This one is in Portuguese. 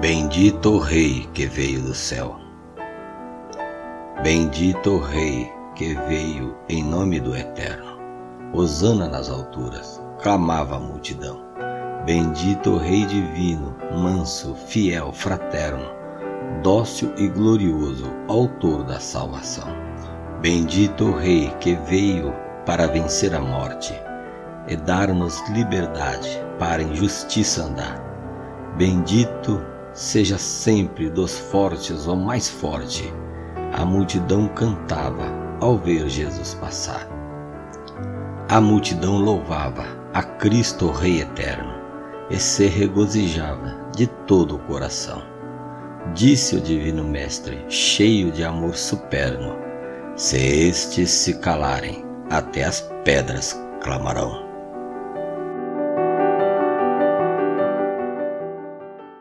Bendito o Rei que veio do céu. Bendito o Rei que veio em nome do Eterno. Hosana nas alturas, clamava a multidão. Bendito o Rei divino, manso, fiel, fraterno, dócil e glorioso, autor da salvação. Bendito o Rei que veio para vencer a morte e dar-nos liberdade para em justiça andar. Bendito seja sempre dos fortes o mais forte. A multidão cantava ao ver Jesus passar. A multidão louvava a Cristo Rei eterno e se regozijava de todo o coração. Disse o Divino Mestre, cheio de amor superno: Se estes se calarem, até as pedras clamarão.